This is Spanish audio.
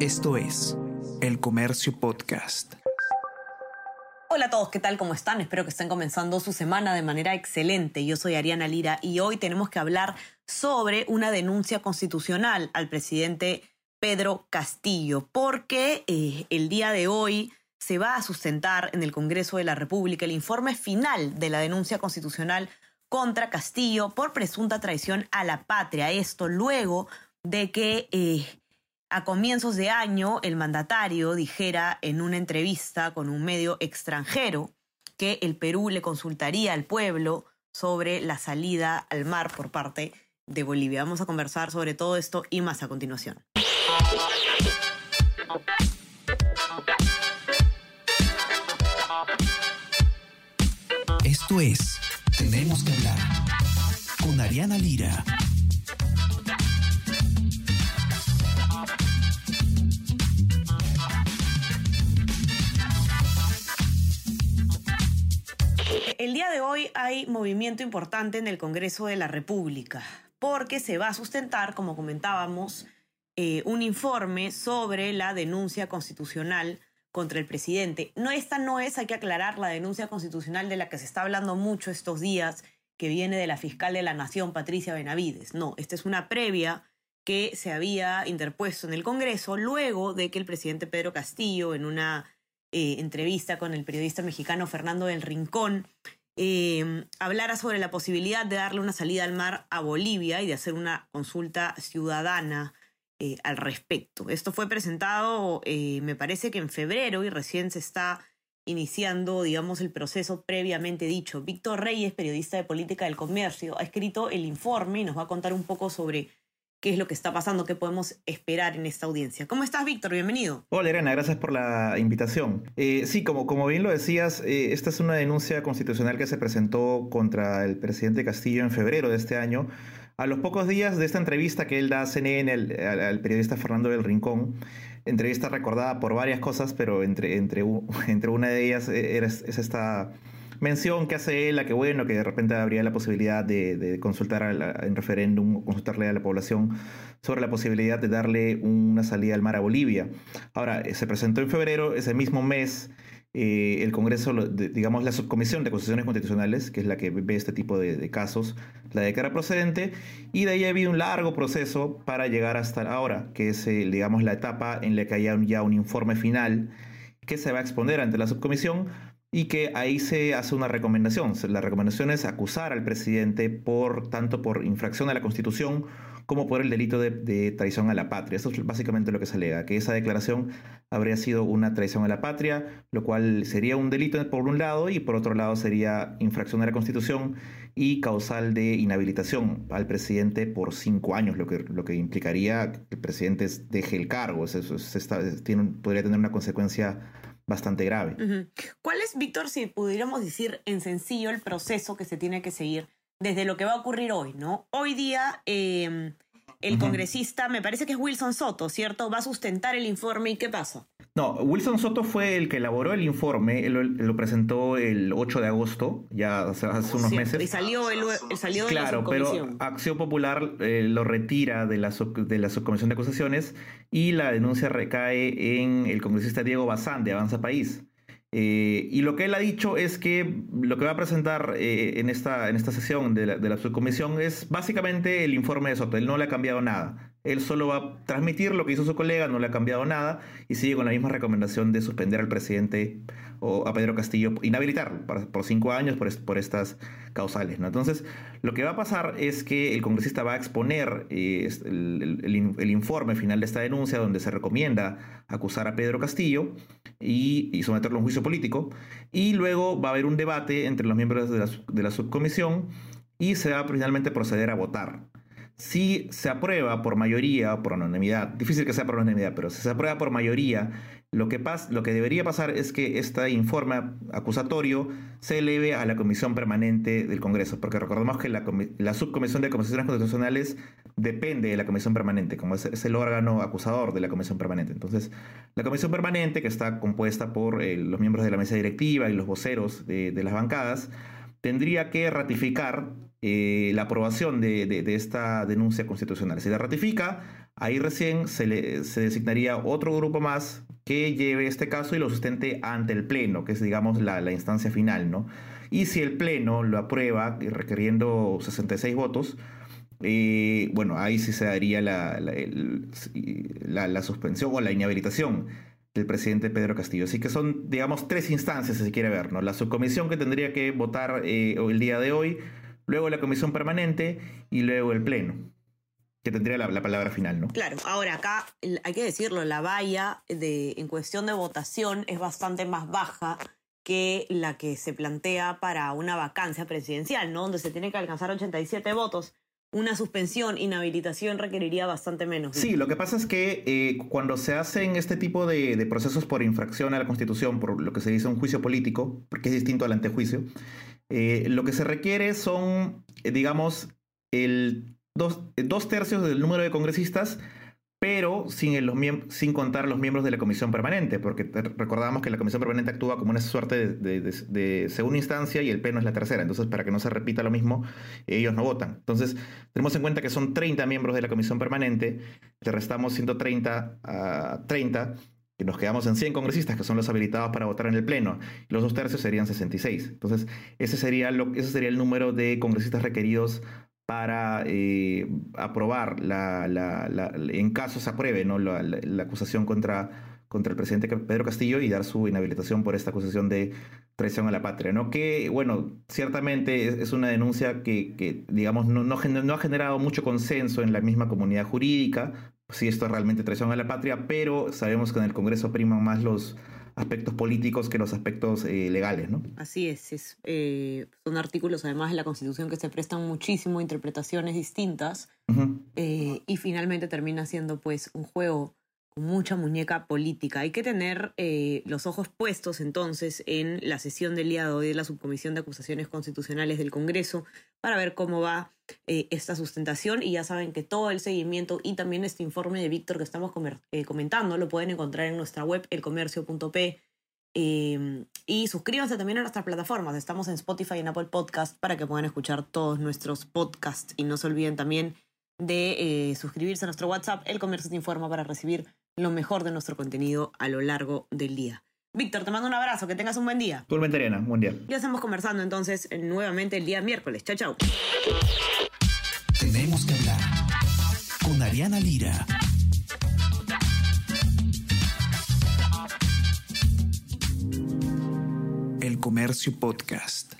Esto es El Comercio Podcast. Hola a todos, ¿qué tal? ¿Cómo están? Espero que estén comenzando su semana de manera excelente. Yo soy Ariana Lira y hoy tenemos que hablar sobre una denuncia constitucional al presidente Pedro Castillo, porque eh, el día de hoy se va a sustentar en el Congreso de la República el informe final de la denuncia constitucional contra Castillo por presunta traición a la patria. Esto luego de que eh, a comienzos de año el mandatario dijera en una entrevista con un medio extranjero que el Perú le consultaría al pueblo sobre la salida al mar por parte de Bolivia. Vamos a conversar sobre todo esto y más a continuación. Esto es Tenemos que hablar con Ariana Lira. El día de hoy hay movimiento importante en el Congreso de la República, porque se va a sustentar, como comentábamos, eh, un informe sobre la denuncia constitucional contra el presidente. No, esta no es, hay que aclarar, la denuncia constitucional de la que se está hablando mucho estos días, que viene de la fiscal de la Nación, Patricia Benavides. No, esta es una previa que se había interpuesto en el Congreso luego de que el presidente Pedro Castillo, en una eh, entrevista con el periodista mexicano Fernando del Rincón, eh, hablara sobre la posibilidad de darle una salida al mar a Bolivia y de hacer una consulta ciudadana eh, al respecto. Esto fue presentado, me parece que en febrero y recién se está iniciando, digamos, el proceso previamente dicho. Víctor Reyes, periodista de política del comercio, ha escrito el informe y nos va a contar un poco sobre qué es lo que está pasando, qué podemos esperar en esta audiencia. ¿Cómo estás, Víctor? Bienvenido. Hola, Elena, gracias por la invitación. Eh, sí, como, como bien lo decías, eh, esta es una denuncia constitucional que se presentó contra el presidente Castillo en febrero de este año. A los pocos días de esta entrevista que él da a CNN al, periodista Fernando del Rincón, entrevista recordada por varias cosas, pero entre, entre, entre una de ellas eh, es esta mención que hace él que bueno, que de repente habría la posibilidad de, consultar en referéndum, consultarle a la población sobre la posibilidad de darle una salida al mar a Bolivia. Ahora, eh, se presentó en febrero, ese mismo mes, eh, el Congreso, digamos, la subcomisión de constituciones constitucionales, que es la que ve este tipo de, casos, la declara procedente, y de ahí ha habido un largo proceso para llegar hasta ahora, que es, eh, digamos, la etapa en la que haya ya un informe final que se va a exponer ante la subcomisión y que ahí se hace una recomendación. La recomendación es acusar al presidente por tanto por infracción a la Constitución como por el delito de, traición a la patria. Eso es básicamente lo que se alega, que esa declaración habría sido una traición a la patria, lo cual sería un delito por un lado y por otro lado sería infracción a la Constitución y causal de inhabilitación al presidente por cinco años, lo que, lo que implicaría que el presidente deje el cargo. Eso, tiene, podría tener una consecuencia bastante grave. ¿Cuál es, Víctor, si pudiéramos decir en sencillo el proceso que se tiene que seguir desde lo que va a ocurrir hoy, ¿no? Hoy día em, el congresista, me parece que es Wilson Soto, ¿cierto? Va a sustentar el informe y ¿qué pasa? No, Wilson Soto fue el que elaboró el informe, él lo, presentó el 8 de agosto, ya hace, unos meses. Y salió, el, salió de claro, la pero Acción Popular eh, lo retira de la, de la subcomisión de acusaciones y la denuncia recae en el congresista Diego Bazán de Avanza País. Eh, y lo que él ha dicho es que lo que va a presentar eh, en, esta, en esta sesión de la, subcomisión es básicamente el informe de Soto. Él no le ha cambiado nada. Él solo va a transmitir lo que hizo su colega, no le ha cambiado nada y sigue con la misma recomendación de suspender al presidente o a Pedro Castillo, inhabilitarlo por, cinco años por, estas causales. ¿no? Entonces, lo que va a pasar es que el congresista va a exponer eh, el, informe final de esta denuncia donde se recomienda acusar a Pedro Castillo y, someterlo a un juicio político. Y luego va a haber un debate entre los miembros de la, de la subcomisión y se va a finalmente proceder a votar. Si se aprueba por mayoría por unanimidad, difícil que sea por unanimidad, pero si se aprueba por mayoría, lo que, lo que debería pasar es que este informe acusatorio se eleve a la Comisión Permanente del Congreso, porque recordemos que la, Subcomisión de Comisiones Constitucionales depende de la Comisión Permanente, como es, el órgano acusador de la Comisión Permanente. Entonces, la Comisión Permanente, que está compuesta por eh, los miembros de la mesa directiva y los voceros de las bancadas, tendría que ratificar eh, la aprobación de, esta denuncia constitucional. Si la ratifica, Ahí recién se, le, se designaría otro grupo más que lleve este caso y lo sustente ante el Pleno, que es, digamos, la, la instancia final, ¿no? Y si el Pleno lo aprueba, requiriendo 66 votos, eh, bueno, ahí sí se daría la, la, suspensión o la inhabilitación del presidente Pedro Castillo. Así que son, digamos, tres instancias, si se quiere ver, ¿no? La subcomisión que tendría que votar eh, el día de hoy, luego la comisión permanente y luego el Pleno que tendría la, palabra final, ¿no? Claro, ahora acá hay que decirlo, la valla de, en cuestión de votación es bastante más baja que la que se plantea para una vacancia presidencial, ¿no? Donde se tiene que alcanzar 87 votos. Una suspensión, inhabilitación requeriría bastante menos. Sí, lo que pasa es que eh, cuando se hacen este tipo de, procesos por infracción a la Constitución, por lo que se dice un juicio político, porque es distinto al antejuicio, eh, lo que se requiere son, eh, digamos, el dos, tercios del número de congresistas, pero sin, el, sin contar los miembros de la comisión permanente, porque recordamos que la comisión permanente actúa como una suerte de, segunda instancia y el pleno es la tercera. Entonces, para que no se repita lo mismo, ellos no votan. Entonces, tenemos en cuenta que son 30 miembros de la comisión permanente, le restamos 130 a 30 y nos quedamos en 100 congresistas, que son los habilitados para votar en el Pleno. los dos tercios serían 66. Entonces, ese sería, ese sería el número de congresistas requeridos para eh, aprobar, la, en caso se apruebe ¿no? la, acusación contra, contra el presidente Pedro Castillo y dar su inhabilitación por esta acusación de traición a la patria. ¿no? Que, bueno, ciertamente es, una denuncia que, digamos, no, no, ha generado mucho consenso en la misma comunidad jurídica, si esto es realmente traición a la patria, pero sabemos que en el Congreso priman más los aspectos políticos que los aspectos eh, legales, ¿no? Así es, es eh, son artículos además de la Constitución que se prestan muchísimo a interpretaciones distintas eh, y finalmente termina siendo pues un juego mucha muñeca política. Hay que tener eh, los ojos puestos entonces en la sesión del día de hoy de la Subcomisión de Acusaciones Constitucionales del Congreso para ver cómo va eh, esta sustentación y ya saben que todo el seguimiento y también este informe de Víctor que estamos eh, comentando lo pueden encontrar en nuestra web elcomercio.p em, y suscríbanse también a nuestras plataformas. Estamos en Spotify y en Apple Podcast para que puedan escuchar todos nuestros podcasts y no se olviden también de suscribirse a nuestro WhatsApp. El Comercio te informa para recibir lo mejor de nuestro contenido a lo largo del día. Víctor, te mando un abrazo, que tengas un buen día. Ariana, buen día. Ya estamos conversando entonces nuevamente el día miércoles. Chao, chao. Tenemos que hablar con Ariana Lira. El Comercio Podcast.